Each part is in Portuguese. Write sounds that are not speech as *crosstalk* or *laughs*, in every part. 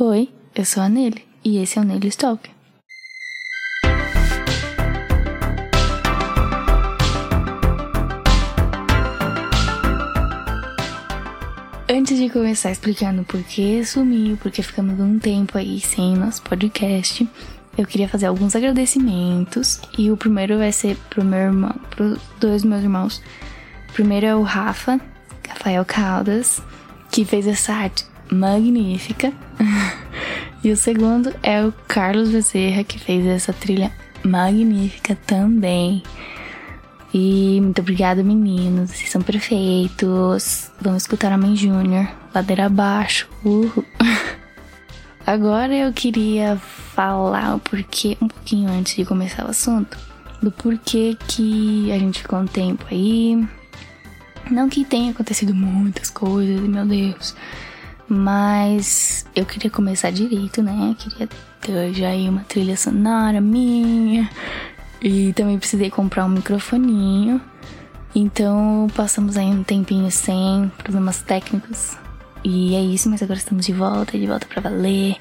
Oi, eu sou a Nelly e esse é o Nelly Talk. Antes de começar explicando por que sumiu, porque ficamos um tempo aí sem nosso podcast, eu queria fazer alguns agradecimentos. E o primeiro vai ser pro meu irmão, pros dois meus irmãos. O primeiro é o Rafa, Rafael Caldas, que fez essa arte magnífica. *laughs* e o segundo é o Carlos Bezerra, que fez essa trilha magnífica também. E muito obrigada, meninos. Vocês são perfeitos. Vamos escutar a Mãe Júnior. Ladeira abaixo. Uhul. *laughs* Agora eu queria falar o porquê, um pouquinho antes de começar o assunto, do porquê que a gente ficou um tempo aí. Não que tenha acontecido muitas coisas, meu Deus. Mas eu queria começar direito, né? Queria ter já aí uma trilha sonora minha. E também precisei comprar um microfoninho. Então passamos aí um tempinho sem problemas técnicos. E é isso, mas agora estamos de volta, de volta para valer.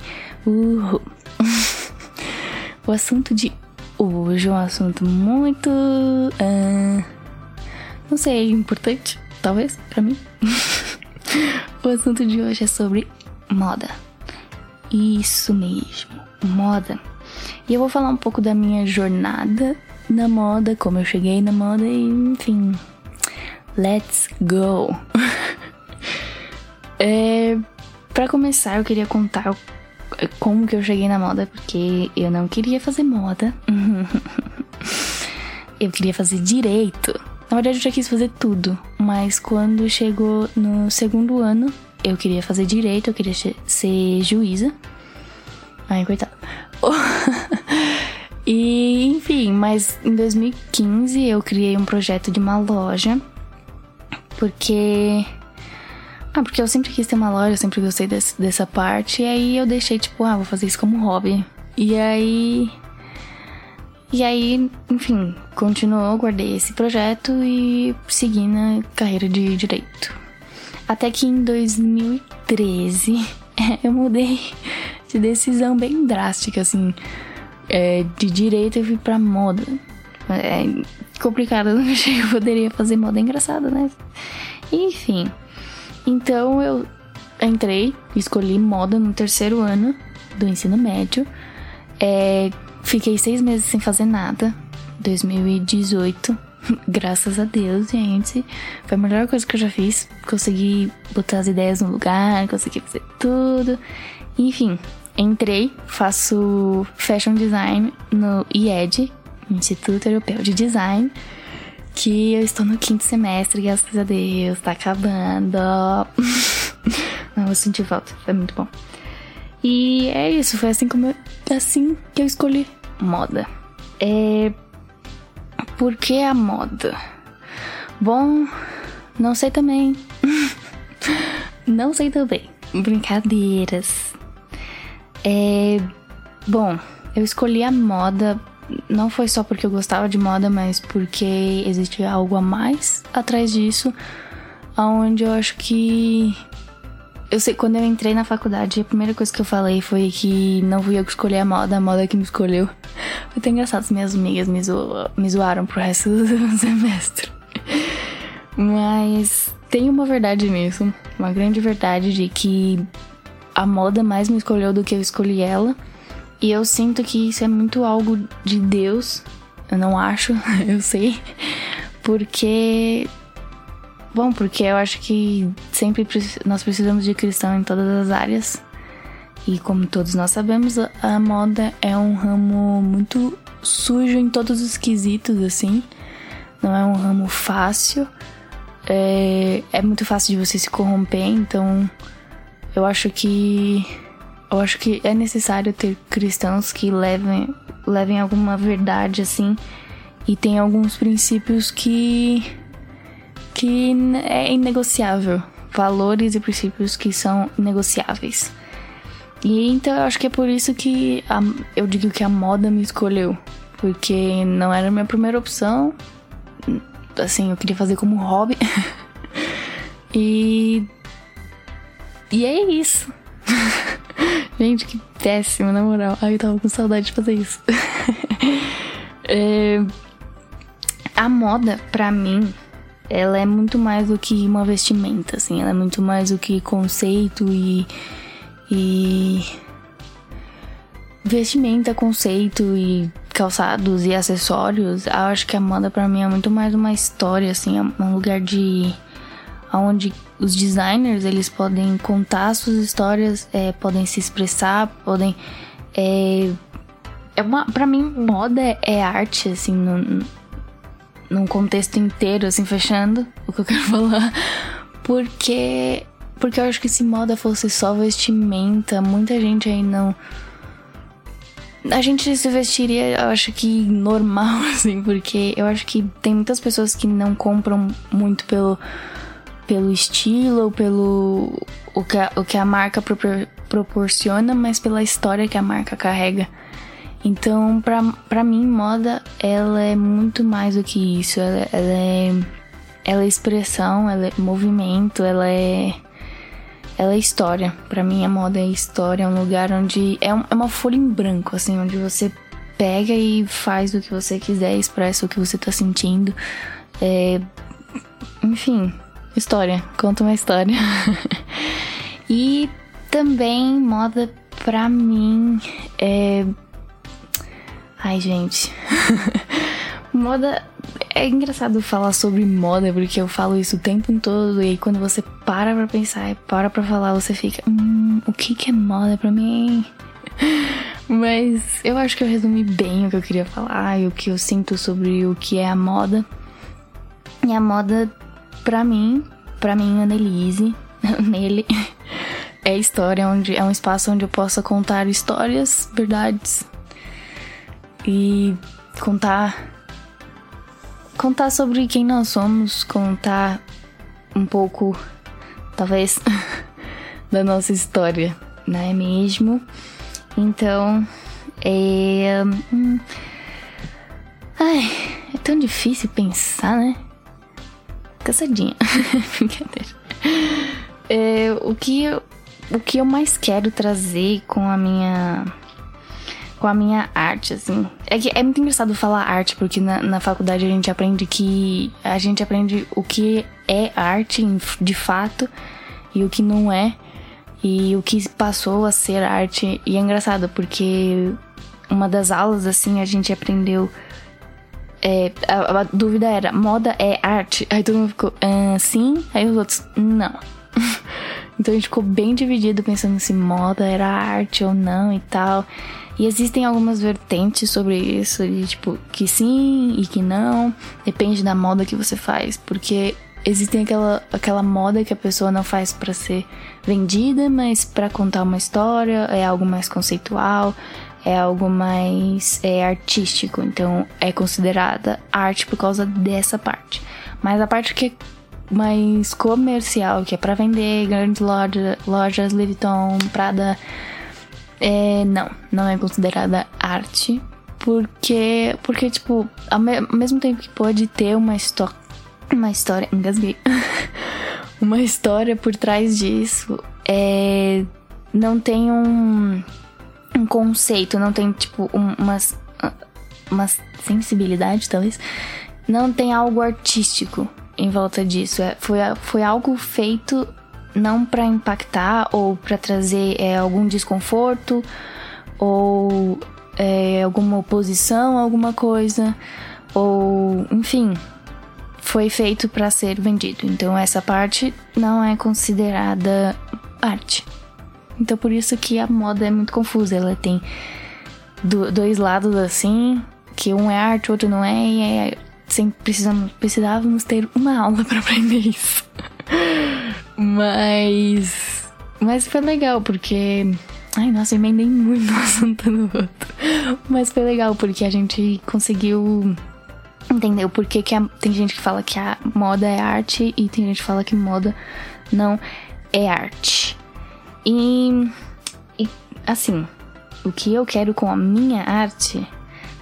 Uhul. *laughs* o assunto de hoje é um assunto muito. Uh, não sei, importante, talvez, para mim. *laughs* o assunto de hoje é sobre moda. Isso mesmo, moda. E eu vou falar um pouco da minha jornada na moda, como eu cheguei na moda e, enfim. Let's go! *laughs* é, para começar, eu queria contar como que eu cheguei na moda, porque eu não queria fazer moda. *laughs* eu queria fazer direito. Na verdade, eu já quis fazer tudo, mas quando chegou no segundo ano, eu queria fazer direito, eu queria ser juíza. Ai, coitado. *laughs* e, enfim, mas em 2015 eu criei um projeto de uma loja, porque. Ah, porque eu sempre quis ter uma loja, eu sempre gostei desse, dessa parte, e aí eu deixei, tipo, ah, vou fazer isso como hobby. E aí. E aí, enfim, continuou, guardei esse projeto e segui na carreira de direito. Até que em 2013 *laughs* eu mudei de decisão bem drástica, assim. É, de direito eu fui pra moda. É complicado, *laughs* eu não achei que eu poderia fazer moda engraçada, né? Enfim. Então eu entrei, escolhi moda no terceiro ano do ensino médio. É, fiquei seis meses sem fazer nada. 2018. *laughs* Graças a Deus, gente. Foi a melhor coisa que eu já fiz. Consegui botar as ideias no lugar, consegui fazer tudo. Enfim, entrei, faço fashion design no IED, Instituto Europeu de Design, que eu estou no quinto semestre, graças a Deus, tá acabando. *laughs* Não, eu senti falta, foi muito bom. E é isso, foi assim como eu, assim que eu escolhi moda. É por que a moda? Bom, não sei também. *laughs* não sei também. Brincadeiras. É. Bom, eu escolhi a moda não foi só porque eu gostava de moda, mas porque existe algo a mais atrás disso, aonde eu acho que eu sei quando eu entrei na faculdade, a primeira coisa que eu falei foi que não fui eu que escolhi a moda, a moda que me escolheu. Foi até engraçado, as minhas amigas me, zo me zoaram pro resto do *laughs* semestre. Mas tem uma verdade nisso, uma grande verdade de que a moda mais me escolheu do que eu escolhi ela. E eu sinto que isso é muito algo de Deus. Eu não acho, *laughs* eu sei. Porque. Bom, porque eu acho que sempre nós precisamos de cristão em todas as áreas. E como todos nós sabemos, a moda é um ramo muito sujo em todos os quesitos, assim. Não é um ramo fácil. É, é muito fácil de você se corromper, então eu acho que eu acho que é necessário ter cristãos que levem levem alguma verdade assim e tem alguns princípios que que é inegociável, valores e princípios que são negociáveis. E então eu acho que é por isso que a, eu digo que a moda me escolheu, porque não era a minha primeira opção. Assim, eu queria fazer como hobby. *laughs* e e é isso. *laughs* Gente, que péssimo, na moral. Ai, eu tava com saudade de fazer isso. *laughs* é... A moda, pra mim, ela é muito mais do que uma vestimenta, assim. Ela é muito mais do que conceito e. e. vestimenta, conceito e calçados e acessórios. Eu acho que a moda para mim é muito mais uma história, assim. É um lugar de. onde os designers eles podem contar suas histórias, é, podem se expressar, podem. É, é uma, pra mim, moda é arte, assim, num contexto inteiro, assim, fechando o que eu quero *laughs* falar. Porque. Porque eu acho que se moda fosse só vestimenta, muita gente aí não. A gente se vestiria, eu acho que normal, *laughs* assim, porque eu acho que tem muitas pessoas que não compram muito pelo, pelo estilo ou pelo. o que a, o que a marca propor, proporciona, mas pela história que a marca carrega. Então, pra, mim, moda, ela é muito mais do que isso. Ela, ela é. Ela é expressão, ela é movimento, ela é. Ela é história. Pra mim, a moda é história. É um lugar onde. É, um, é uma folha em branco, assim, onde você pega e faz o que você quiser, expressa o que você tá sentindo. É, enfim, história. Conta uma história. *laughs* e também, moda, pra mim, é Ai, gente. *laughs* moda. É engraçado falar sobre moda, porque eu falo isso o tempo todo. E aí, quando você para pra pensar e para pra falar, você fica. Hum, o que, que é moda pra mim? *laughs* Mas eu acho que eu resumi bem o que eu queria falar e o que eu sinto sobre o que é a moda. E a moda, pra mim, pra mim, Annelise, *laughs* nele, é história, onde é um espaço onde eu possa contar histórias, verdades, e contar contar sobre quem nós somos, contar um pouco, talvez, *laughs* da nossa história, não é mesmo? Então, é. Hum, ai, é tão difícil pensar, né? Cansadinha. *laughs* Brincadeira. É, o, que o que eu mais quero trazer com a minha com a minha arte, assim. É que é muito engraçado falar arte, porque na, na faculdade a gente aprende que. A gente aprende o que é arte de fato e o que não é. E o que passou a ser arte. E é engraçado, porque uma das aulas, assim, a gente aprendeu. É, a, a, dúvida era: moda é arte? Aí todo mundo ficou, ah, sim. Aí os outros, não. *laughs* então a gente ficou bem dividido pensando se moda era arte ou não e tal. E existem algumas vertentes sobre isso, de tipo, que sim e que não, depende da moda que você faz, porque existem aquela, aquela moda que a pessoa não faz para ser vendida, mas para contar uma história, é algo mais conceitual, é algo mais é, artístico, então é considerada arte por causa dessa parte. Mas a parte que é mais comercial, que é para vender, grandes lojas, lojas Louis Vuitton, Prada, é, não, não é considerada arte. Porque, porque tipo, ao, me ao mesmo tempo que pode ter uma história. Uma história. Engasguei. *laughs* uma história por trás disso. É, não tem um, um conceito, não tem, tipo, um, umas, uma sensibilidade, talvez. Não tem algo artístico em volta disso. É, foi, foi algo feito não para impactar ou para trazer é, algum desconforto ou é, alguma oposição a alguma coisa ou enfim foi feito para ser vendido. Então essa parte não é considerada arte. Então por isso que a moda é muito confusa. Ela tem do, dois lados assim que um é arte outro não é e é, sempre precisamos precisávamos ter uma aula *laughs* para aprender isso mas. Mas foi legal, porque. Ai, nossa, emendei muito um *laughs* assunto no outro. Mas foi legal, porque a gente conseguiu entender o porquê que a... tem gente que fala que a moda é arte e tem gente que fala que moda não é arte. E, e assim, o que eu quero com a minha arte,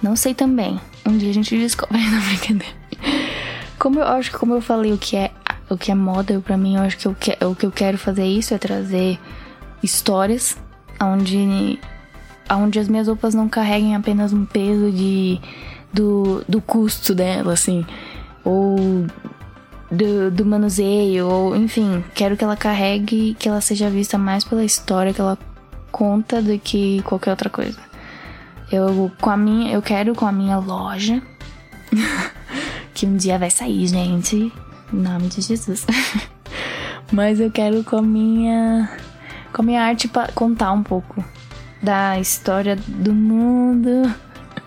não sei também. Um dia a gente *laughs* descobre na brincadeira. Como eu acho que como eu falei o que é o que é moda, para mim, eu acho que, eu que o que eu quero fazer isso é trazer histórias onde, onde as minhas roupas não carreguem apenas um peso de, do, do custo dela, assim, ou do, do manuseio, ou enfim, quero que ela carregue, que ela seja vista mais pela história que ela conta do que qualquer outra coisa. Eu com a minha, eu quero com a minha loja *laughs* que um dia vai sair, gente, em nome de Jesus. *laughs* Mas eu quero com a minha com a minha arte contar um pouco da história do mundo.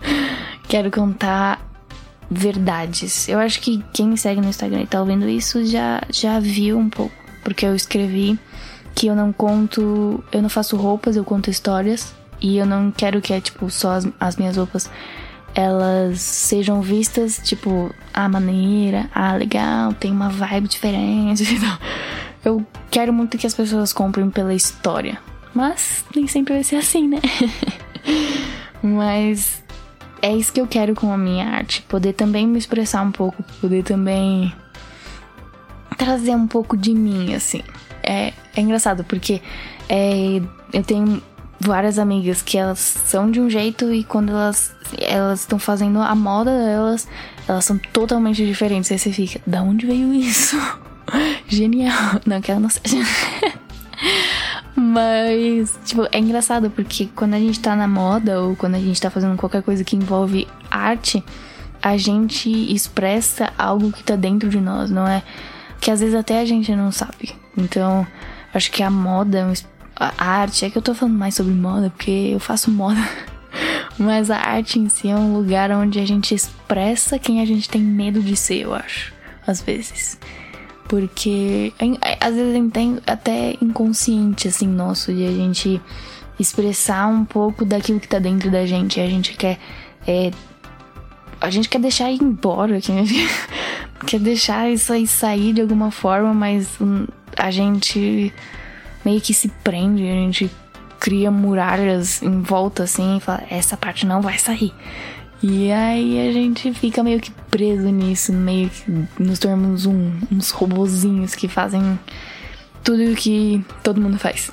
*laughs* quero contar verdades. Eu acho que quem me segue no Instagram e tá ouvindo isso já, já viu um pouco. Porque eu escrevi que eu não conto. Eu não faço roupas, eu conto histórias. E eu não quero que é, tipo, só as, as minhas roupas elas sejam vistas, tipo, a ah, maneira, ah, legal, tem uma vibe diferente. *laughs* eu quero muito que as pessoas comprem pela história. Mas nem sempre vai ser assim, né? *laughs* Mas é isso que eu quero com a minha arte. Poder também me expressar um pouco, poder também trazer um pouco de mim, assim. É, é engraçado porque é, eu tenho várias amigas que elas são de um jeito e quando elas elas estão fazendo a moda delas, elas são totalmente diferentes. Aí você fica, da onde veio isso? *laughs* Genial. Não que ela não seja. *laughs* Mas, tipo, é engraçado porque quando a gente tá na moda ou quando a gente tá fazendo qualquer coisa que envolve arte, a gente expressa algo que tá dentro de nós, não é? Que às vezes até a gente não sabe. Então, acho que a moda, a arte, é que eu tô falando mais sobre moda porque eu faço moda. *laughs* Mas a arte em si é um lugar onde a gente expressa quem a gente tem medo de ser, eu acho. Às vezes. Porque às vezes tem até inconsciente, assim, nosso, de a gente expressar um pouco daquilo que tá dentro da gente. A gente quer. É, a gente quer deixar ir embora, *laughs* quer deixar isso aí sair de alguma forma, mas a gente meio que se prende, a gente cria muralhas em volta assim e fala: essa parte não vai sair. E aí a gente fica meio que preso nisso, meio que nos tornamos um, uns robozinhos que fazem tudo o que todo mundo faz.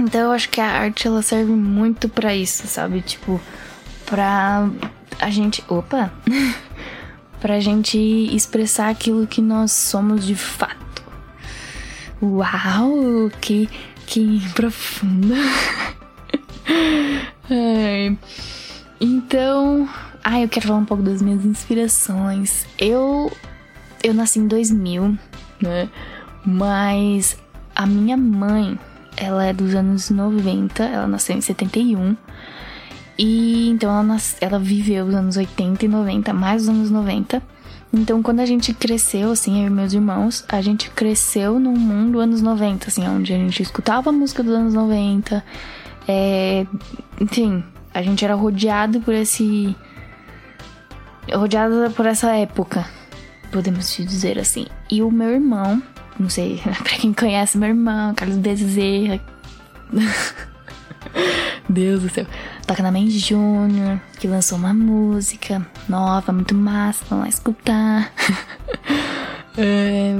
Então eu acho que a arte ela serve muito para isso, sabe? Tipo, pra a gente. Opa! *laughs* pra gente expressar aquilo que nós somos de fato. Uau! Que, que profundo! *laughs* Ai. Então, ah, eu quero falar um pouco das minhas inspirações. Eu eu nasci em 2000, né? Mas a minha mãe, ela é dos anos 90, ela nasceu em 71. E então ela, nas, ela viveu os anos 80 e 90, mais os anos 90. Então, quando a gente cresceu, assim, eu e meus irmãos, a gente cresceu num mundo anos 90, assim, onde a gente escutava a música dos anos 90. É, enfim, a gente era rodeado por esse. rodeado por essa época, podemos dizer assim. E o meu irmão, não sei, *laughs* pra quem conhece meu irmão, Carlos Bezerra. *laughs* Deus do céu. Toca na Mendes Júnior, que lançou uma música nova, muito massa, vamos lá escutar. *laughs* é,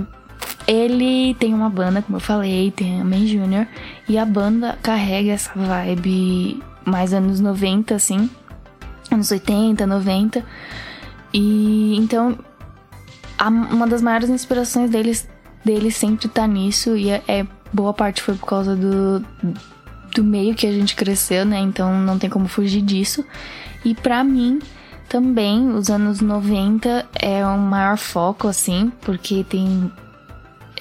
ele tem uma banda, como eu falei, tem a Mendes Júnior, e a banda carrega essa vibe mais anos 90, assim, anos 80, 90. E então, a, uma das maiores inspirações deles, dele sempre tá nisso, e é, é, boa parte foi por causa do, do meio que a gente cresceu, né? Então não tem como fugir disso. E para mim, também, os anos 90 é o maior foco, assim, porque tem.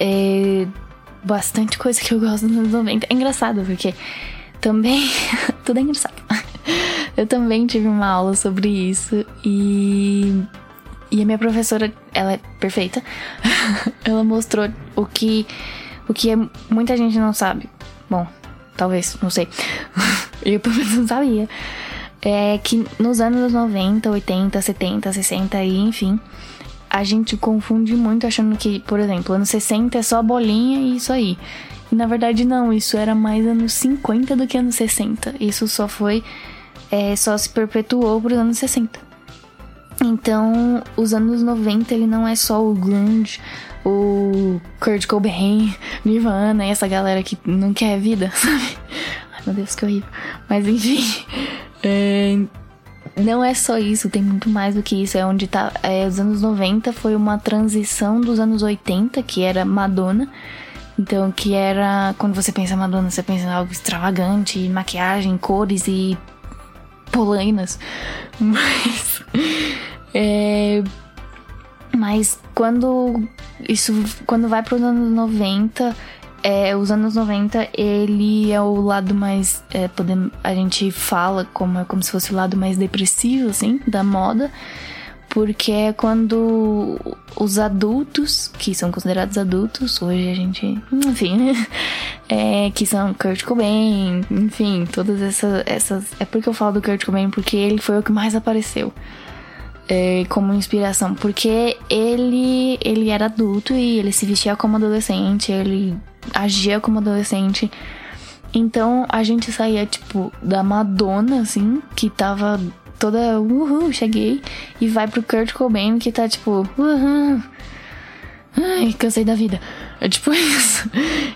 É, bastante coisa que eu gosto nos anos 90. É engraçado, porque também. *laughs* tudo é engraçado. *laughs* Eu também tive uma aula sobre isso e. E a minha professora, ela é perfeita. *laughs* ela mostrou o que. O que muita gente não sabe. Bom, talvez, não sei. *laughs* Eu pelo menos não sabia. É que nos anos 90, 80, 70, 60 e enfim, a gente confunde muito achando que, por exemplo, anos 60 é só bolinha e isso aí. E na verdade não, isso era mais anos 50 do que anos 60. Isso só foi. É, só se perpetuou para os anos 60. Então, os anos 90 ele não é só o grunge, o Kurt Cobain, Nirvana essa galera que não quer vida, *laughs* sabe? meu Deus, que horrível. Mas enfim. *laughs* É, não é só isso, tem muito mais do que isso. É onde tá. É, os anos 90 foi uma transição dos anos 80, que era Madonna. Então, que era. Quando você pensa Madonna, você pensa em algo extravagante, maquiagem, cores e. polainas. *laughs* Mas. É, mas quando isso quando vai para os anos 90, é, os anos 90, ele é o lado mais. É, podemos, a gente fala como, é como se fosse o lado mais depressivo, assim, da moda. Porque é quando os adultos, que são considerados adultos, hoje a gente. Enfim, né? *laughs* É, que são Kurt Cobain, enfim, todas essas, essas. É porque eu falo do Kurt Cobain, porque ele foi o que mais apareceu é, como inspiração, porque ele ele era adulto e ele se vestia como adolescente, ele agia como adolescente. Então a gente saía tipo da Madonna assim, que tava toda uhul, cheguei e vai pro Kurt Cobain que tá tipo uhul. Ai, cansei da vida. É tipo *laughs* isso.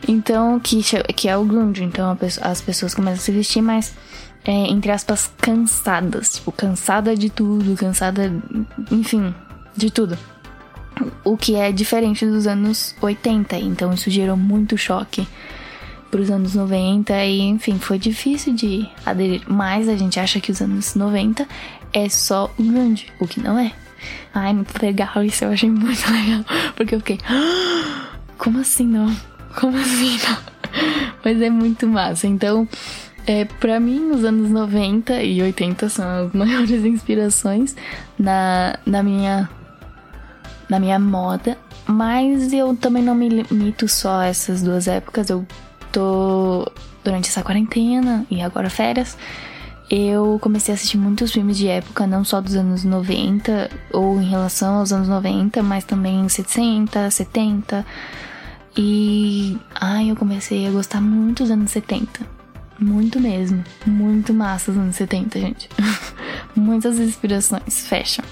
Então, que, que é o grunge. Então as pessoas começam a se vestir mais é, entre aspas, cansadas. Tipo, cansada de tudo, cansada, enfim, de tudo. O que é diferente dos anos 80. Então isso gerou muito choque para os anos 90 e, enfim, foi difícil de aderir. Mas a gente acha que os anos 90 é só o grande, o que não é. Ai, muito legal, isso eu achei muito *laughs* legal. Porque eu fiquei, ah, como assim não? Como assim não? *laughs* Mas é muito massa. Então, é, para mim, os anos 90 e 80 são as maiores *laughs* inspirações na, na minha na minha moda, mas eu também não me limito só a essas duas épocas. Eu tô durante essa quarentena e agora férias, eu comecei a assistir muitos filmes de época, não só dos anos 90 ou em relação aos anos 90, mas também 60, 70. E ai, eu comecei a gostar muito dos anos 70. Muito mesmo. Muito massa os anos 70, gente. *laughs* Muitas inspirações. Fashion.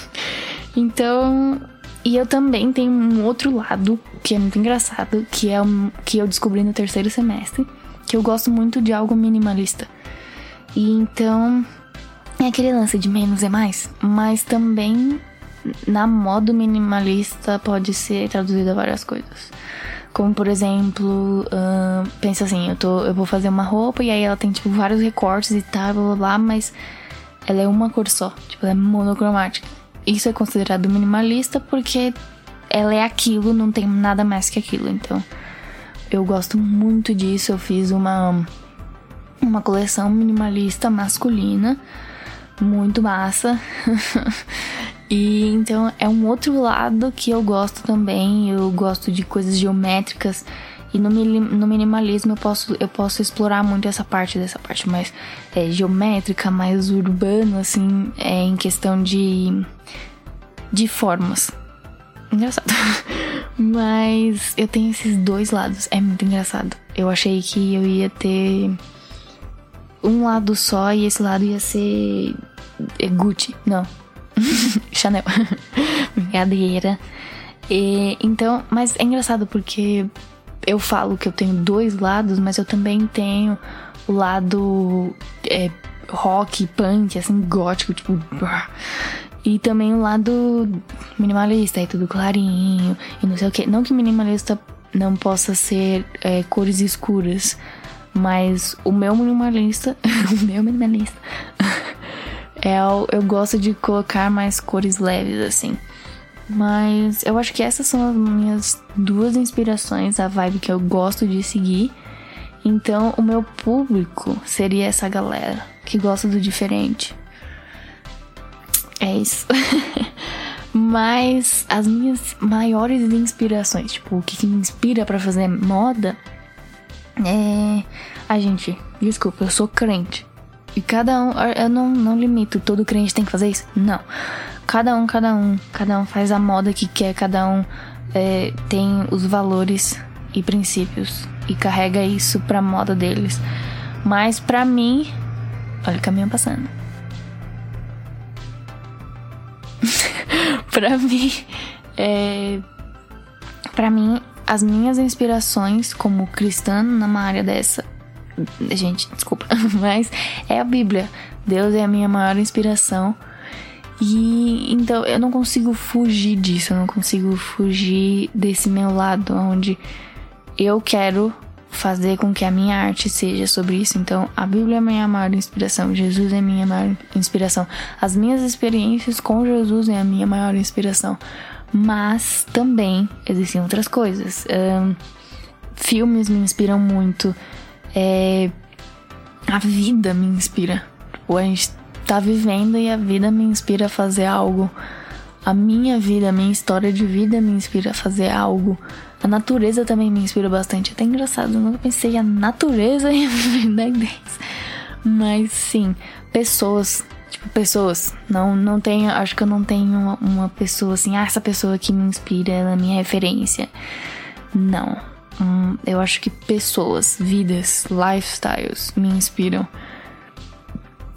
*laughs* então. E eu também tenho um outro lado que é muito engraçado, que é um, que eu descobri no terceiro semestre, que eu gosto muito de algo minimalista. E então é aquele lance de menos é mais, mas também na modo minimalista pode ser traduzido a várias coisas. Como, por exemplo, uh, pensa assim, eu, tô, eu vou fazer uma roupa e aí ela tem, tipo, vários recortes e tal, blá, blá, blá, mas ela é uma cor só. Tipo, ela é monocromática. Isso é considerado minimalista porque ela é aquilo, não tem nada mais que aquilo. Então, eu gosto muito disso. Eu fiz uma, uma coleção minimalista masculina, muito massa. *laughs* E então é um outro lado que eu gosto também. Eu gosto de coisas geométricas. E no, no minimalismo eu posso, eu posso explorar muito essa parte dessa parte mais é, geométrica, mais urbano, assim, é, em questão de, de formas. Engraçado. *laughs* Mas eu tenho esses dois lados. É muito engraçado. Eu achei que eu ia ter um lado só e esse lado ia ser é, Gucci. Não, *laughs* Chanel. *laughs* Brincadeira. E, então, mas é engraçado porque eu falo que eu tenho dois lados, mas eu também tenho o lado é, rock, punk, assim, gótico, tipo. E também o lado minimalista, é tudo clarinho e não sei o que. Não que minimalista não possa ser é, cores escuras, mas o meu minimalista. *laughs* o meu minimalista. É, eu, eu gosto de colocar mais cores leves, assim. Mas eu acho que essas são as minhas duas inspirações, a vibe que eu gosto de seguir. Então, o meu público seria essa galera que gosta do diferente. É isso. *laughs* Mas as minhas maiores inspirações, tipo, o que, que me inspira para fazer moda é. A gente, desculpa, eu sou crente. E cada um, eu não, não limito, todo crente tem que fazer isso? Não. Cada um, cada um, cada um faz a moda que quer, cada um é, tem os valores e princípios e carrega isso pra moda deles. Mas pra mim, olha o caminhão passando. *laughs* pra mim, é, pra mim, as minhas inspirações como cristã numa área dessa Gente, desculpa, *laughs* mas é a Bíblia. Deus é a minha maior inspiração. E então eu não consigo fugir disso, eu não consigo fugir desse meu lado onde eu quero fazer com que a minha arte seja sobre isso. Então, a Bíblia é a minha maior inspiração, Jesus é a minha maior inspiração. As minhas experiências com Jesus é a minha maior inspiração. Mas também existem outras coisas. Um, filmes me inspiram muito. É, a vida me inspira. Tipo, a gente tá vivendo e a vida me inspira a fazer algo. A minha vida, a minha história de vida me inspira a fazer algo. A natureza também me inspira bastante. É até engraçado, eu nunca pensei a natureza em viver isso. Mas sim, pessoas. Tipo, pessoas. Não, não tenho. Acho que eu não tenho uma, uma pessoa assim, ah, essa pessoa que me inspira, ela é minha referência. Não. Hum, eu acho que pessoas, vidas, lifestyles me inspiram.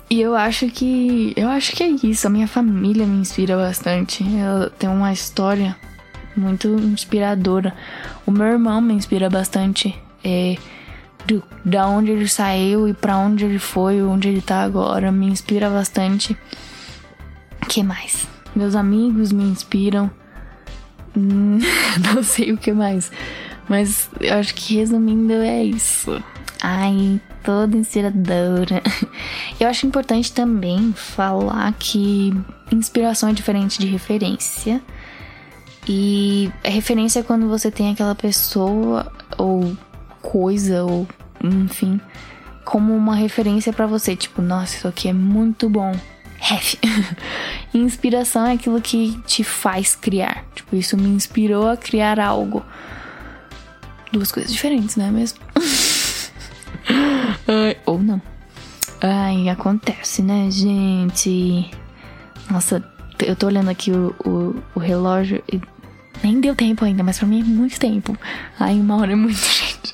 E eu acho que. Eu acho que é isso. A minha família me inspira bastante. Ela tem uma história muito inspiradora. O meu irmão me inspira bastante. É, do, da onde ele saiu e para onde ele foi, onde ele tá agora, me inspira bastante. que mais? Meus amigos me inspiram. *laughs* Não sei o que mais. Mas eu acho que resumindo é isso. Ai, toda inspiradora. Eu acho importante também falar que inspiração é diferente de referência. E a referência é quando você tem aquela pessoa ou coisa ou enfim como uma referência para você, tipo, nossa, isso aqui é muito bom. Ref. *laughs* Inspiração é aquilo que te faz criar. Tipo, isso me inspirou a criar algo. Duas coisas diferentes, não é mesmo? *laughs* ou não. Ai, acontece, né, gente? Nossa, eu tô olhando aqui o, o, o relógio e nem deu tempo ainda, mas pra mim é muito tempo. Ai, uma hora é muito, *laughs* gente.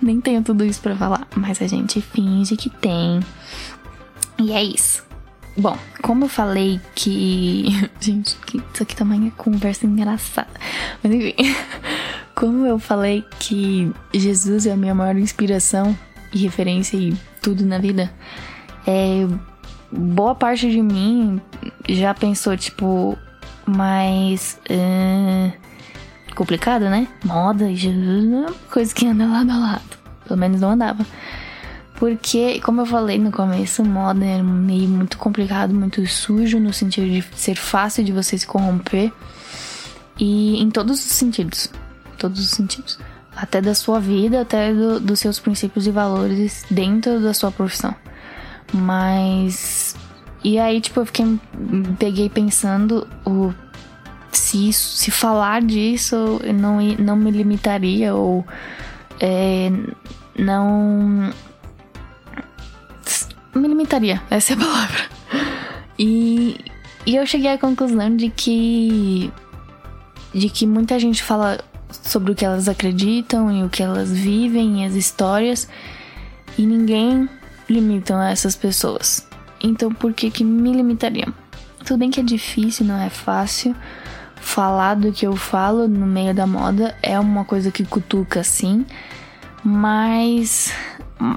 Nem tenho tudo isso pra falar, mas a gente finge que tem. E é isso. Bom, como eu falei que. *laughs* Gente, isso aqui também é conversa engraçada. Mas enfim. Como eu falei que Jesus é a minha maior inspiração e referência e tudo na vida, é, boa parte de mim já pensou, tipo, mais uh, complicado, né? Moda Jesus é coisa que anda lado a lado. Pelo menos não andava. Porque, como eu falei no começo, moda é meio muito complicado, muito sujo, no sentido de ser fácil de você se corromper. E em todos os sentidos todos os sentidos. Até da sua vida, até do, dos seus princípios e valores dentro da sua profissão. Mas. E aí, tipo, eu fiquei. Peguei pensando o, se, isso, se falar disso não, não me limitaria ou. É, não. Me limitaria, essa é a palavra. E, e eu cheguei à conclusão de que. De que muita gente fala sobre o que elas acreditam e o que elas vivem e as histórias e ninguém limita essas pessoas. Então por que que me limitariam? Tudo bem que é difícil, não é fácil. Falar do que eu falo no meio da moda é uma coisa que cutuca sim, mas *laughs*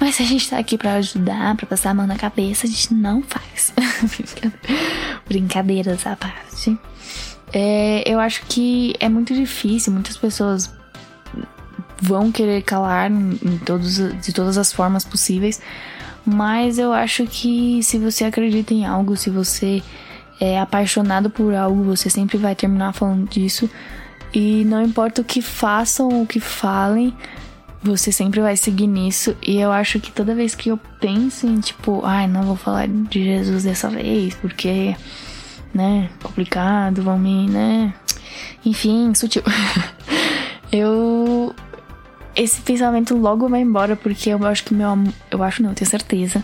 mas a gente tá aqui para ajudar, para passar a mão na cabeça, a gente não faz. *laughs* Brincadeiras à parte. É, eu acho que é muito difícil, muitas pessoas vão querer calar em, todos, de todas as formas possíveis, mas eu acho que se você acredita em algo, se você é apaixonado por algo, você sempre vai terminar falando disso. E não importa o que façam ou o que falem, você sempre vai seguir nisso. E eu acho que toda vez que eu penso em, tipo, ai, não vou falar de Jesus dessa vez, porque né, complicado, vão me, né, enfim, sutil. *laughs* eu esse pensamento logo vai embora porque eu acho que meu amor, eu acho não, eu tenho certeza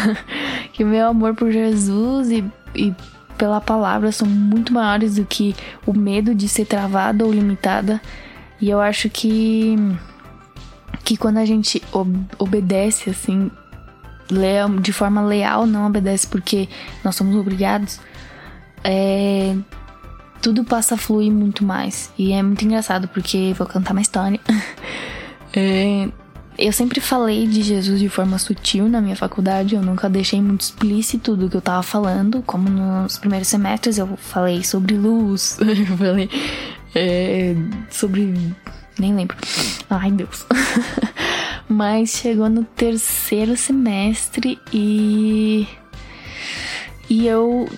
*laughs* que meu amor por Jesus e, e pela palavra são muito maiores do que o medo de ser travada ou limitada. E eu acho que que quando a gente obedece assim, de forma leal, não obedece porque nós somos obrigados, é, tudo passa a fluir muito mais. E é muito engraçado porque vou cantar uma história. *laughs* É, eu sempre falei de Jesus de forma sutil na minha faculdade, eu nunca deixei muito explícito do que eu tava falando, como nos primeiros semestres eu falei sobre luz, *laughs* eu falei é, sobre. nem lembro. Ai, Deus. *laughs* Mas chegou no terceiro semestre e. E eu.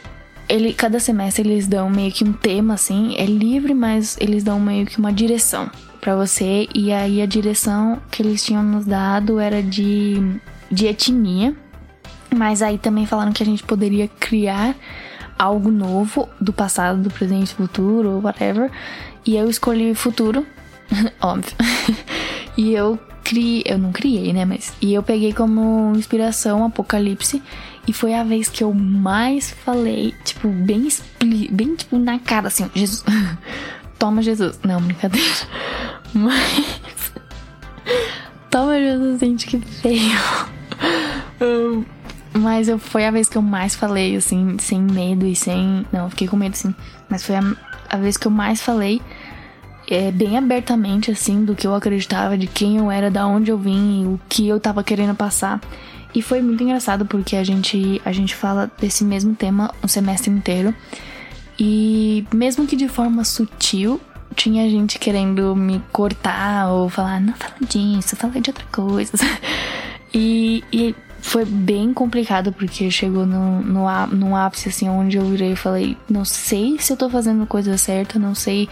Ele, cada semestre eles dão meio que um tema, assim. É livre, mas eles dão meio que uma direção para você. E aí a direção que eles tinham nos dado era de, de etnia. Mas aí também falaram que a gente poderia criar algo novo do passado, do presente, futuro, ou whatever. E eu escolhi futuro, *laughs* óbvio. *laughs* e eu criei, eu não criei, né, mas e eu peguei como inspiração Apocalipse e foi a vez que eu mais falei, tipo, bem bem tipo na cara assim, Jesus. *laughs* Toma Jesus. Não, brincadeira. *laughs* Mas Toma Jesus, gente, que feio. *laughs* Mas eu, foi a vez que eu mais falei, assim, sem medo e sem. Não, fiquei com medo sim. Mas foi a, a vez que eu mais falei é, bem abertamente, assim, do que eu acreditava, de quem eu era, da onde eu vim e o que eu tava querendo passar. E foi muito engraçado porque a gente, a gente fala desse mesmo tema um semestre inteiro. E mesmo que de forma sutil, tinha gente querendo me cortar ou falar, não fala disso, fala de outra coisa. *laughs* e, e foi bem complicado porque chegou no, no, no ápice assim onde eu virei e falei, não sei se eu tô fazendo coisa certa, não sei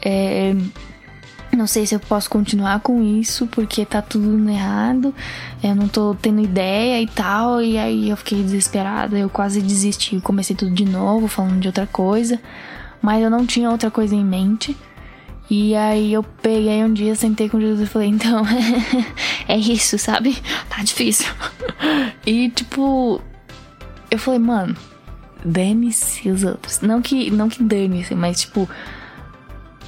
é, não sei se eu posso continuar com isso porque tá tudo errado. Eu não tô tendo ideia e tal. E aí eu fiquei desesperada. Eu quase desisti. Comecei tudo de novo, falando de outra coisa. Mas eu não tinha outra coisa em mente. E aí eu peguei um dia, sentei com Jesus e falei, então, *laughs* é isso, sabe? Tá difícil. *laughs* e tipo, eu falei, mano, dane-se os outros. Não que, não que dane-se, mas tipo,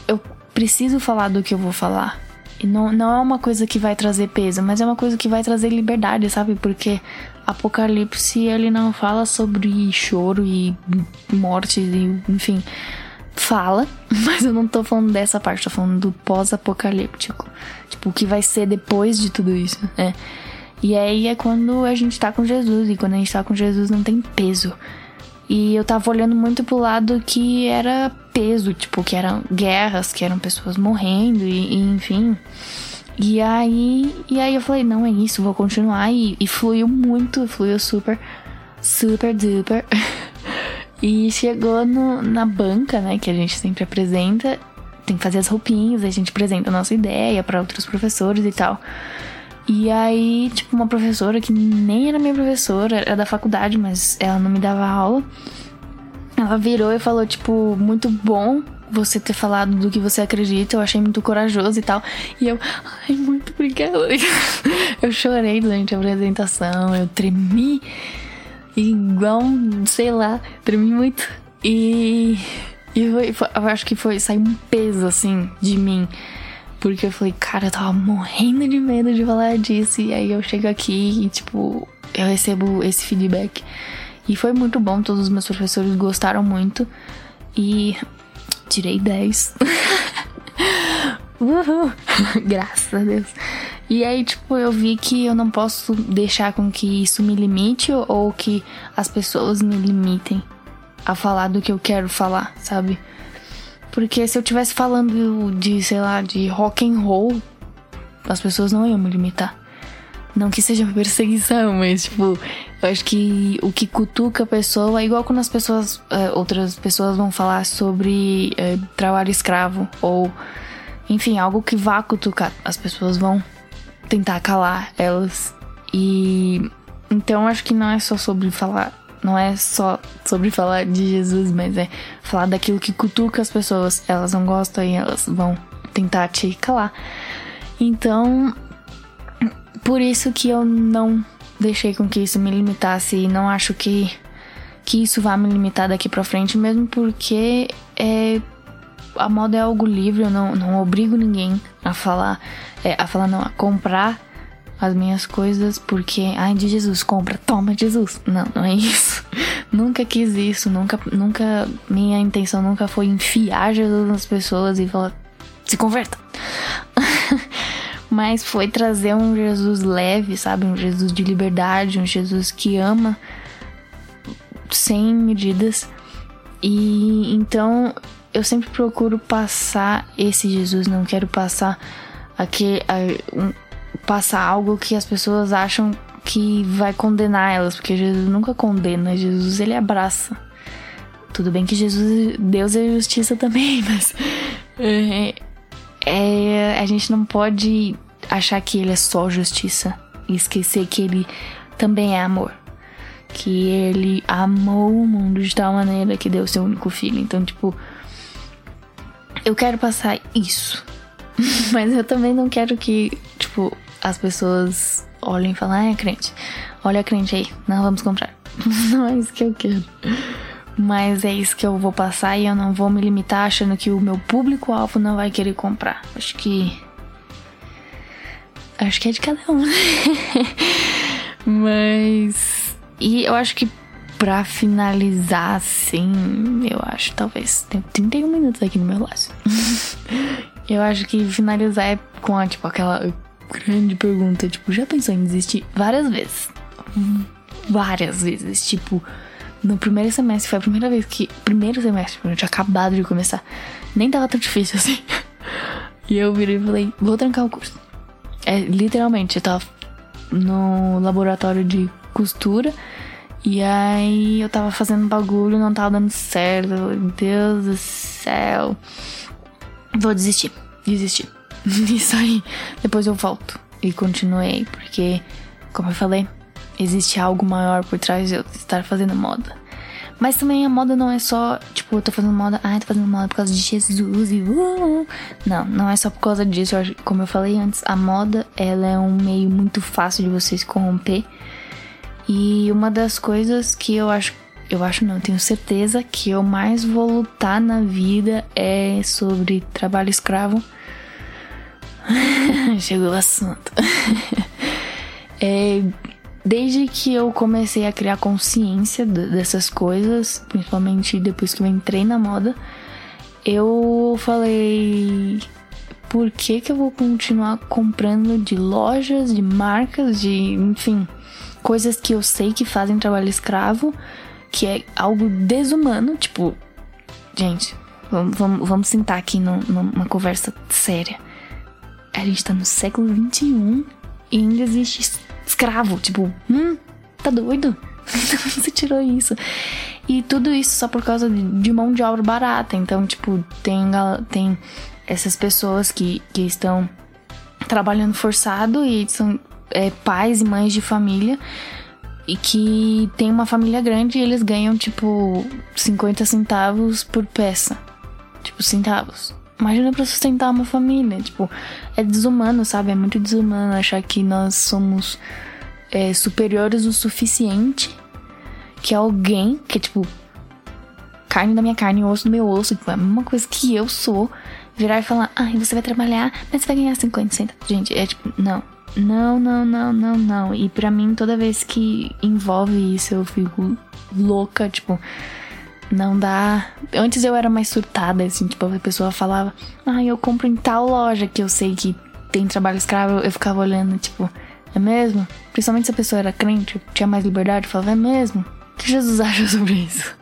eu preciso falar do que eu vou falar. E não, não é uma coisa que vai trazer peso, mas é uma coisa que vai trazer liberdade, sabe? Porque Apocalipse ele não fala sobre choro e morte e enfim. Fala, *laughs* mas eu não tô falando dessa parte, tô falando do pós-apocalíptico. Tipo, o que vai ser depois de tudo isso, né? E aí é quando a gente tá com Jesus, e quando a gente tá com Jesus não tem peso. E eu tava olhando muito pro lado que era peso, tipo, que eram guerras, que eram pessoas morrendo e, e enfim. E aí, e aí eu falei, não é isso, vou continuar. E, e fluiu muito, fluiu super, super duper. *laughs* e chegou no, na banca, né, que a gente sempre apresenta. Tem que fazer as roupinhas, a gente apresenta a nossa ideia para outros professores e tal. E aí, tipo, uma professora que nem era minha professora, era da faculdade, mas ela não me dava aula. Ela virou e falou, tipo, muito bom você ter falado do que você acredita, eu achei muito corajoso e tal. E eu, ai, muito obrigada. *laughs* Eu chorei durante a apresentação, eu tremi igual, sei lá, tremi muito. E, e foi, foi, eu acho que foi, saiu um peso assim de mim. Porque eu falei, cara, eu tava morrendo de medo de falar disso. E aí eu chego aqui e, tipo, eu recebo esse feedback. E foi muito bom, todos os meus professores gostaram muito. E tirei 10. *laughs* Uhul. *laughs* Graças a Deus. E aí, tipo, eu vi que eu não posso deixar com que isso me limite ou que as pessoas me limitem a falar do que eu quero falar, sabe? Porque se eu tivesse falando de, sei lá, de rock and roll, as pessoas não iam me limitar. Não que seja perseguição, mas tipo, eu acho que o que cutuca a pessoa é igual quando as pessoas, é, outras pessoas vão falar sobre é, trabalho escravo ou, enfim, algo que vá cutucar. As pessoas vão tentar calar elas. E então acho que não é só sobre falar não é só sobre falar de Jesus, mas é falar daquilo que cutuca as pessoas. Elas não gostam e elas vão tentar te calar. Então, por isso que eu não deixei com que isso me limitasse e não acho que que isso vá me limitar daqui para frente, mesmo porque é a moda é algo livre, eu não, não obrigo ninguém a falar, é, a falar não, a comprar as minhas coisas porque, ai, de Jesus, compra, toma Jesus. Não, não é isso. *laughs* nunca quis isso, nunca, nunca, minha intenção nunca foi enfiar Jesus nas pessoas e falar, se converta. *laughs* mas foi trazer um Jesus leve, sabe? Um Jesus de liberdade, um Jesus que ama sem medidas. E então eu sempre procuro passar esse Jesus, não quero passar aqui a, um, passar algo que as pessoas acham que vai condenar elas, porque Jesus nunca condena, Jesus ele abraça. Tudo bem que Jesus, Deus é justiça também, *laughs* mas é, é, a gente não pode achar que ele é só justiça e esquecer que ele também é amor. Que ele amou o mundo de tal maneira que deu seu único filho. Então, tipo, eu quero passar isso. *laughs* Mas eu também não quero que, tipo, as pessoas olhem e falem, ah, é crente. Olha a crente aí, não vamos comprar. *laughs* não é isso que eu quero. Mas é isso que eu vou passar e eu não vou me limitar achando que o meu público-alvo não vai querer comprar. Acho que. Acho que é de cada um. *laughs* Mas. E eu acho que pra finalizar, assim, eu acho, talvez. Tem 31 minutos aqui no meu laço. *laughs* eu acho que finalizar é com tipo, aquela grande pergunta, tipo, já pensou em desistir? Várias vezes. Várias vezes. Tipo, no primeiro semestre, foi a primeira vez que. Primeiro semestre, eu tinha acabado de começar. Nem tava tão difícil *laughs* assim. E eu virei e falei, vou trancar o curso. É, literalmente, eu tava no laboratório de costura. E aí eu tava fazendo bagulho, não tava dando certo. Deus do céu. Vou desistir. Desistir. *laughs* Isso aí. Depois eu volto. E continuei, porque, como eu falei, existe algo maior por trás de eu estar fazendo moda. Mas também a moda não é só, tipo, eu tô fazendo moda, ai, tô fazendo moda por causa de Jesus e uh, Não, não é só por causa disso. Como eu falei antes, a moda, ela é um meio muito fácil de você se corromper. E uma das coisas que eu acho, eu acho não, eu tenho certeza que eu mais vou lutar na vida é sobre trabalho escravo. *laughs* Chegou o assunto. *laughs* é Desde que eu comecei a criar consciência dessas coisas, principalmente depois que eu entrei na moda, eu falei: por que, que eu vou continuar comprando de lojas, de marcas, de enfim, coisas que eu sei que fazem trabalho escravo, que é algo desumano? Tipo, gente, vamos, vamos, vamos sentar aqui numa conversa séria. A gente tá no século XXI e ainda existe escravo. Tipo, hum, tá doido? *laughs* Você tirou isso. E tudo isso só por causa de mão de obra barata. Então, tipo, tem, tem essas pessoas que, que estão trabalhando forçado e são é, pais e mães de família e que tem uma família grande e eles ganham, tipo, 50 centavos por peça. Tipo, centavos. Imagina pra sustentar uma família. Tipo, é desumano, sabe? É muito desumano achar que nós somos é, superiores o suficiente que alguém que é tipo carne da minha carne, osso do meu osso, tipo, é a mesma coisa que eu sou, virar e falar, ah, você vai trabalhar, mas você vai ganhar 50 centavos. Gente, é tipo, não. Não, não, não, não, não. E para mim, toda vez que envolve isso, eu fico louca, tipo, não dá. Antes eu era mais surtada, assim, tipo, a pessoa falava, ah, eu compro em tal loja que eu sei que tem trabalho escravo, eu ficava olhando, tipo, é mesmo? Principalmente se a pessoa era crente, tinha mais liberdade, falava, é mesmo? O que Jesus *laughs* acha sobre isso?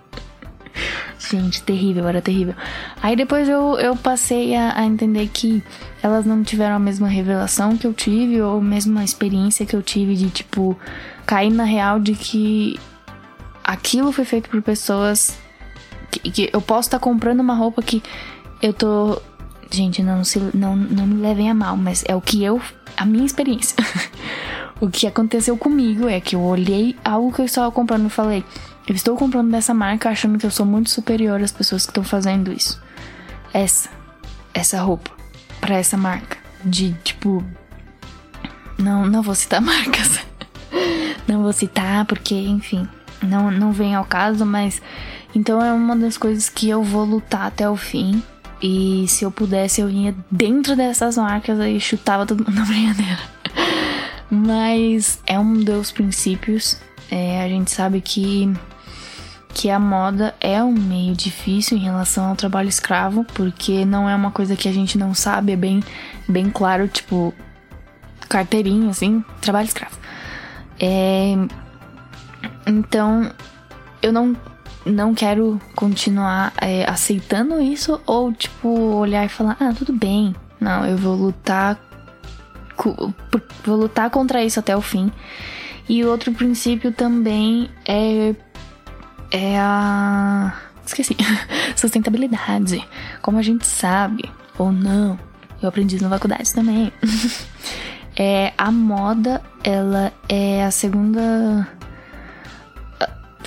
Gente, terrível, era terrível. Aí depois eu, eu passei a, a, entender que elas não tiveram a mesma revelação que eu tive, ou a mesma experiência que eu tive de, tipo, cair na real de que aquilo foi feito por pessoas. Que, que eu posso estar tá comprando uma roupa que eu tô. Gente, não, se, não, não me levem a mal, mas é o que eu. A minha experiência. *laughs* O que aconteceu comigo é que eu olhei algo que eu estava comprando e falei: eu estou comprando dessa marca achando que eu sou muito superior às pessoas que estão fazendo isso. Essa, essa roupa, para essa marca. De tipo. Não, não vou citar *laughs* marcas. não vou citar porque, enfim, não, não vem ao caso, mas. Então é uma das coisas que eu vou lutar até o fim. E se eu pudesse, eu ia dentro dessas marcas e chutava todo mundo *laughs* na brincadeira. Mas é um dos princípios. É, a gente sabe que, que a moda é um meio difícil em relação ao trabalho escravo, porque não é uma coisa que a gente não sabe, é bem, bem claro, tipo, carteirinha, assim, trabalho escravo. É, então, eu não, não quero continuar é, aceitando isso ou, tipo, olhar e falar, ah, tudo bem. Não, eu vou lutar. Vou lutar contra isso até o fim. E outro princípio também é. É a. Esqueci. *laughs* Sustentabilidade. Como a gente sabe, ou não, eu aprendi na faculdade também. *laughs* é, a moda, ela é a segunda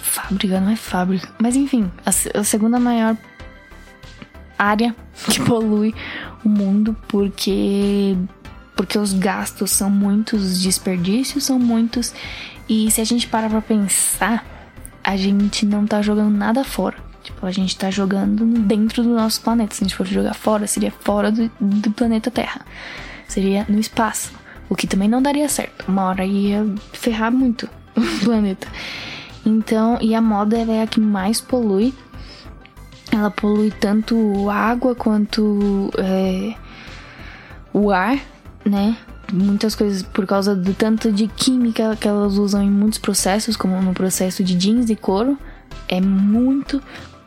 fábrica, não é fábrica, mas enfim, a, a segunda maior área *laughs* que polui o mundo porque porque os gastos são muitos, os desperdícios são muitos e se a gente parar para pensar, a gente não tá jogando nada fora. Tipo, a gente tá jogando dentro do nosso planeta. Se a gente for jogar fora, seria fora do, do planeta Terra. Seria no espaço. O que também não daria certo. Uma hora ia ferrar muito *laughs* o planeta. Então, e a moda é a que mais polui. Ela polui tanto água quanto é, o ar, né? Muitas coisas por causa do tanto de química que elas usam em muitos processos, como no processo de jeans e couro. É muito,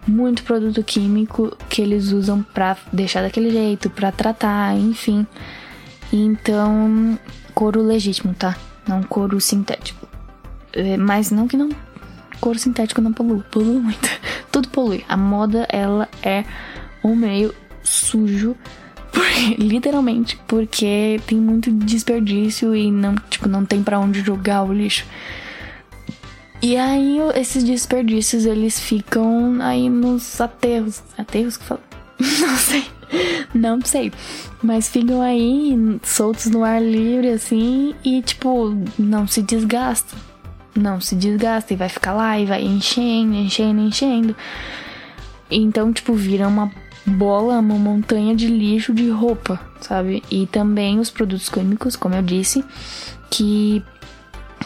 muito produto químico que eles usam para deixar daquele jeito, para tratar, enfim. Então, couro legítimo, tá? Não couro sintético. É, mas não que não couro sintético não polui, polui muito. *laughs* Tudo polui. A moda, ela é um meio sujo, porque, *laughs* literalmente, porque tem muito desperdício e não, tipo, não tem para onde jogar o lixo. E aí esses desperdícios eles ficam aí nos aterros. Aterros que falam? *laughs* Não sei. Não sei. Mas ficam aí soltos no ar livre assim e tipo, não se desgastam não se desgasta e vai ficar lá e vai enchendo, enchendo, enchendo. Então, tipo, vira uma bola, uma montanha de lixo de roupa, sabe? E também os produtos químicos, como eu disse, que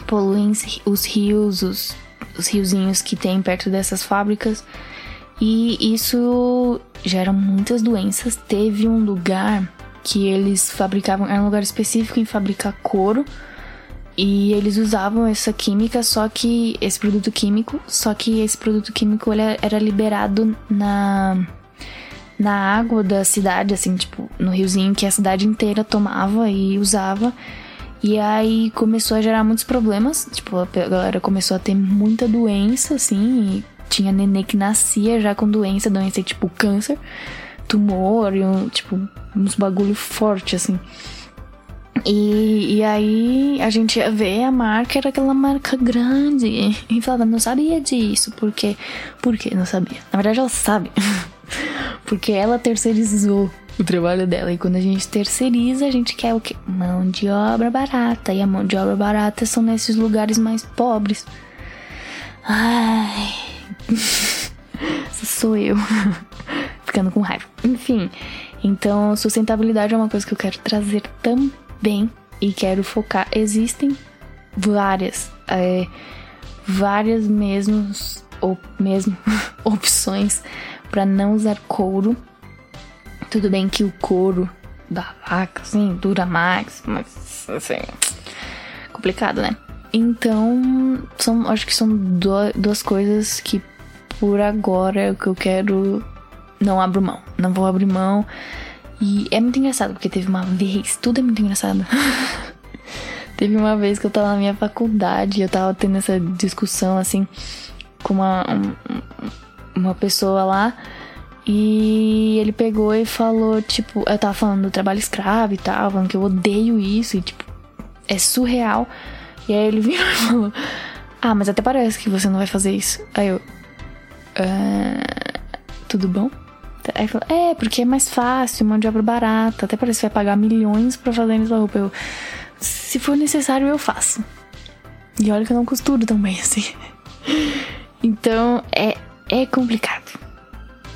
poluem os rios, os, os riozinhos que tem perto dessas fábricas. E isso gera muitas doenças. Teve um lugar que eles fabricavam, era um lugar específico em fabricar couro e eles usavam essa química, só que esse produto químico, só que esse produto químico ele era liberado na na água da cidade, assim, tipo, no riozinho que a cidade inteira tomava e usava. E aí começou a gerar muitos problemas, tipo, a galera começou a ter muita doença, assim, tinha nenê que nascia já com doença, doença tipo câncer, tumor e um, tipo, uns bagulho forte, assim. E, e aí a gente ia ver a marca, era aquela marca grande. E falava, não sabia disso. Por quê? Por quê? Não sabia. Na verdade, ela sabe. *laughs* Porque ela terceirizou o trabalho dela. E quando a gente terceiriza, a gente quer o quê? Mão de obra barata. E a mão de obra barata são nesses lugares mais pobres. Ai. *laughs* sou eu. *laughs* Ficando com raiva. Enfim. Então, sustentabilidade é uma coisa que eu quero trazer também bem e quero focar. Existem várias, é, várias mesmos, ou mesmo *laughs* opções para não usar couro. Tudo bem que o couro da vaca, assim, dura mais, mas assim, complicado, né? Então, são, acho que são duas coisas que por agora é o que eu quero. Não abro mão. Não vou abrir mão. E é muito engraçado, porque teve uma vez, tudo é muito engraçado. *laughs* teve uma vez que eu tava na minha faculdade, eu tava tendo essa discussão assim com uma, um, uma pessoa lá. E ele pegou e falou, tipo, eu tava falando do trabalho escravo e tal, falando que eu odeio isso e, tipo, é surreal. E aí ele *laughs* virou e falou: Ah, mas até parece que você não vai fazer isso. Aí eu. Uh, tudo bom? Aí falou, é, porque é mais fácil, mão de obra barata, até parece que vai pagar milhões pra fazer a mesma roupa. Eu, se for necessário, eu faço. E olha que eu não costuro tão bem assim. *laughs* Então é, é complicado.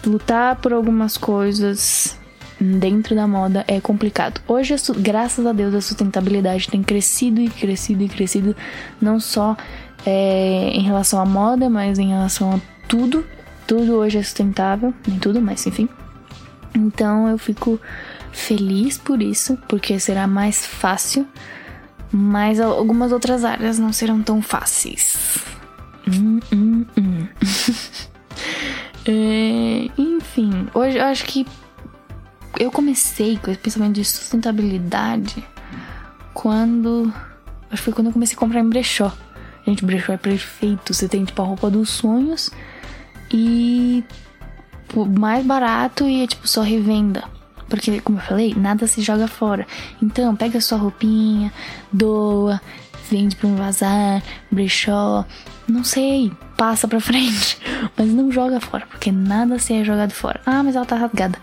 Lutar por algumas coisas dentro da moda é complicado. Hoje, graças a Deus, a sustentabilidade tem crescido e crescido e crescido, não só é, em relação à moda, mas em relação a tudo tudo hoje é sustentável, nem tudo, mas enfim. Então eu fico feliz por isso, porque será mais fácil Mas algumas outras áreas não serão tão fáceis. Hum, hum, hum. *laughs* é, enfim, hoje eu acho que eu comecei com esse pensamento de sustentabilidade quando. Acho que foi quando eu comecei a comprar em brechó. Gente, brechó é perfeito. Você tem tipo a roupa dos sonhos e mais barato e tipo só revenda. Porque, como eu falei, nada se joga fora. Então, pega sua roupinha, doa, vende pra um bazar, brechó, não sei, passa pra *laughs* frente. Mas não joga fora, porque nada se é jogado fora. Ah, mas ela tá rasgada.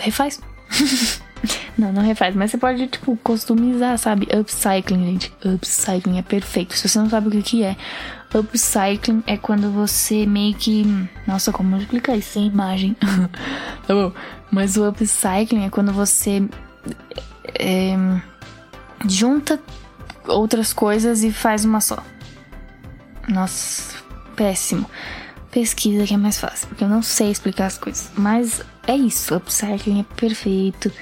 Refaz. *laughs* *laughs* não, não refaz, mas você pode, tipo, customizar, sabe? Upcycling, gente. Upcycling é perfeito. Se você não sabe o que, que é, upcycling é quando você meio que. Nossa, como explicar isso sem imagem? *laughs* tá bom. Mas o upcycling é quando você é, junta outras coisas e faz uma só. Nossa, péssimo. Pesquisa que é mais fácil, porque eu não sei explicar as coisas. Mas é isso, upcycling é perfeito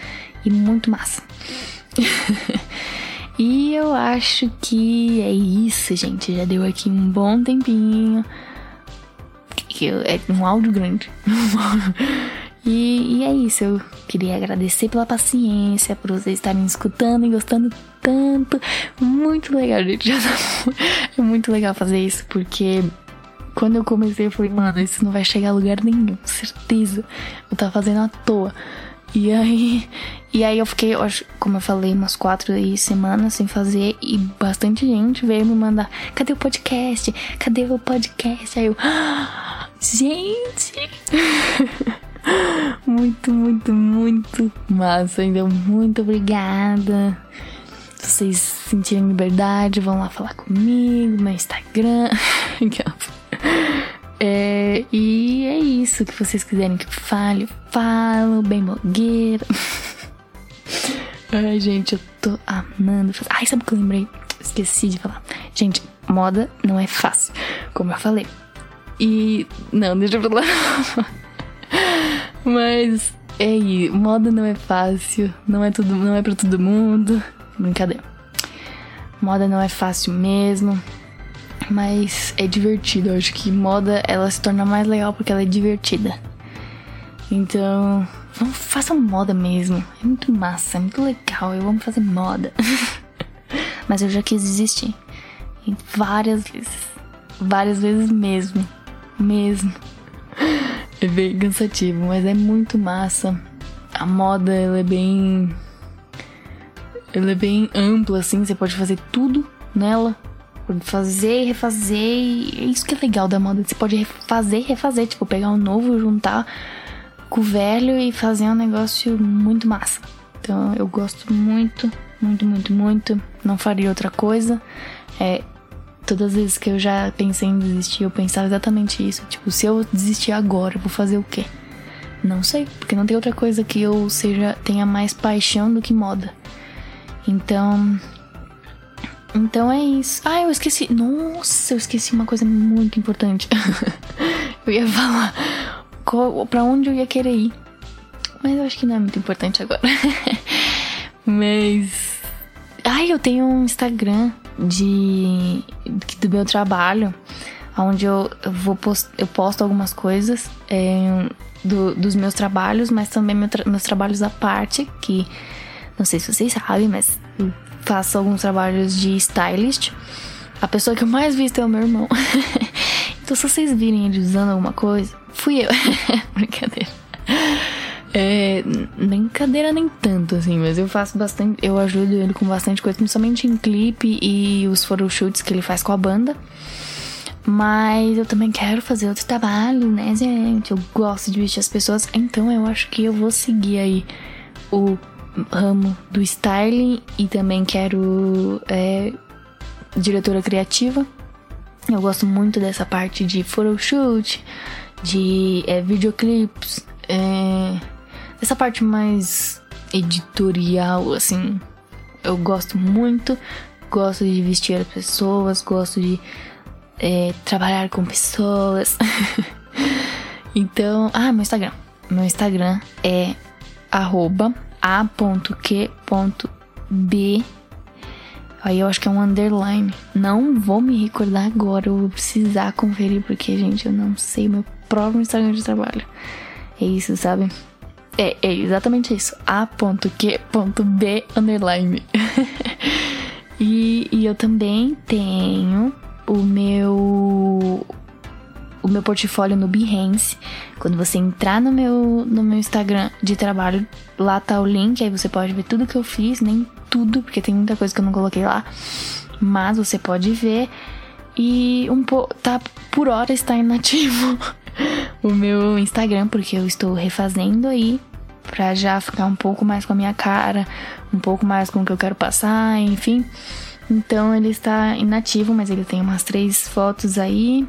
e muito massa. *laughs* e eu acho que é isso, gente. Já deu aqui um bom tempinho. É um áudio grande. *laughs* E, e, é isso, eu queria agradecer pela paciência, por vocês estarem escutando e gostando tanto. Muito legal, gente. *laughs* É muito legal fazer isso, porque quando eu comecei, eu falei, mano, isso não vai chegar a lugar nenhum, certeza. Eu tava fazendo à toa. E aí, e aí eu fiquei, como eu falei, umas quatro semanas sem fazer e bastante gente veio me mandar, cadê o podcast? Cadê o podcast? Aí eu, ah, gente! *laughs* muito, muito, muito massa. Então, muito obrigada. Se vocês sentirem liberdade, vão lá falar comigo, meu Instagram. *laughs* é, e é isso que vocês quiserem que eu fale, eu falo, bem blogueira. *laughs* Ai, gente, eu tô amando. Ai, sabe o que eu lembrei? Esqueci de falar. Gente, moda não é fácil, como eu falei. E. Não, deixa eu falar. *laughs* Mas é aí, moda não é fácil, não é tudo, não é para todo mundo. Brincadeira. Moda não é fácil mesmo, mas é divertido. Eu acho que moda ela se torna mais legal porque ela é divertida. Então, vamos façam moda mesmo. É muito massa, é muito legal. Eu amo fazer moda. *laughs* mas eu já quis desistir. Várias vezes. Várias vezes mesmo. Mesmo. *laughs* É bem cansativo, mas é muito massa. A moda, ela é bem. Ela é bem ampla, assim, você pode fazer tudo nela. Fazer, refazer. E é isso que é legal da moda. Você pode fazer, refazer. Tipo, pegar um novo, juntar com o velho e fazer um negócio muito massa. Então eu gosto muito, muito, muito, muito. Não faria outra coisa. É, Todas as vezes que eu já pensei em desistir, eu pensava exatamente isso. Tipo, se eu desistir agora, vou fazer o quê? Não sei, porque não tem outra coisa que eu seja tenha mais paixão do que moda. Então, então é isso. Ah, eu esqueci. Nossa, eu esqueci uma coisa muito importante. *laughs* eu ia falar pra onde eu ia querer ir. Mas eu acho que não é muito importante agora. *laughs* Mas. Ai, eu tenho um Instagram de do meu trabalho, onde eu, eu vou post, eu posto algumas coisas é, do, dos meus trabalhos, mas também meu tra meus trabalhos à parte, que não sei se vocês sabem, mas faço alguns trabalhos de stylist. A pessoa que eu mais visto é o meu irmão. *laughs* então, se vocês virem ele usando alguma coisa, fui eu. *laughs* Brincadeira. É, nem cadeira nem tanto, assim, mas eu faço bastante. Eu ajudo ele com bastante coisa, principalmente em clipe e os photoshoots que ele faz com a banda. Mas eu também quero fazer outro trabalho, né, gente? Eu gosto de vestir as pessoas, então eu acho que eu vou seguir aí o ramo do styling e também quero é, diretora criativa. Eu gosto muito dessa parte de photoshoot, de é, videoclips. É, essa parte mais editorial, assim, eu gosto muito. Gosto de vestir as pessoas, gosto de é, trabalhar com pessoas. *laughs* então, ah, meu Instagram. Meu Instagram é arroba a.q.b Aí eu acho que é um underline. Não vou me recordar agora, eu vou precisar conferir, porque, gente, eu não sei meu próprio Instagram de trabalho. É isso, sabe? É, é exatamente isso. A.Q.B underline. *laughs* e, e eu também tenho o meu o meu portfólio no Behance. Quando você entrar no meu, no meu Instagram de trabalho, lá tá o link, aí você pode ver tudo que eu fiz, nem tudo, porque tem muita coisa que eu não coloquei lá. Mas você pode ver. E um pouco. Tá por hora está inativo *laughs* o meu Instagram, porque eu estou refazendo aí. Pra já ficar um pouco mais com a minha cara, um pouco mais com o que eu quero passar, enfim. Então ele está inativo, mas ele tem umas três fotos aí.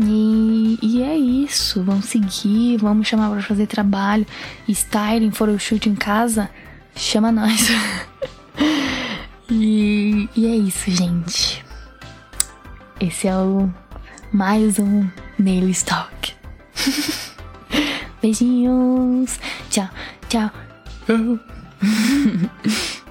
E, e é isso, vamos seguir, vamos chamar para fazer trabalho, styling, photoshoot em casa, chama nós. *laughs* e, e é isso, gente. Esse é o mais um Nail Stock. *laughs* Beijinhos, tchau, tchau. *laughs*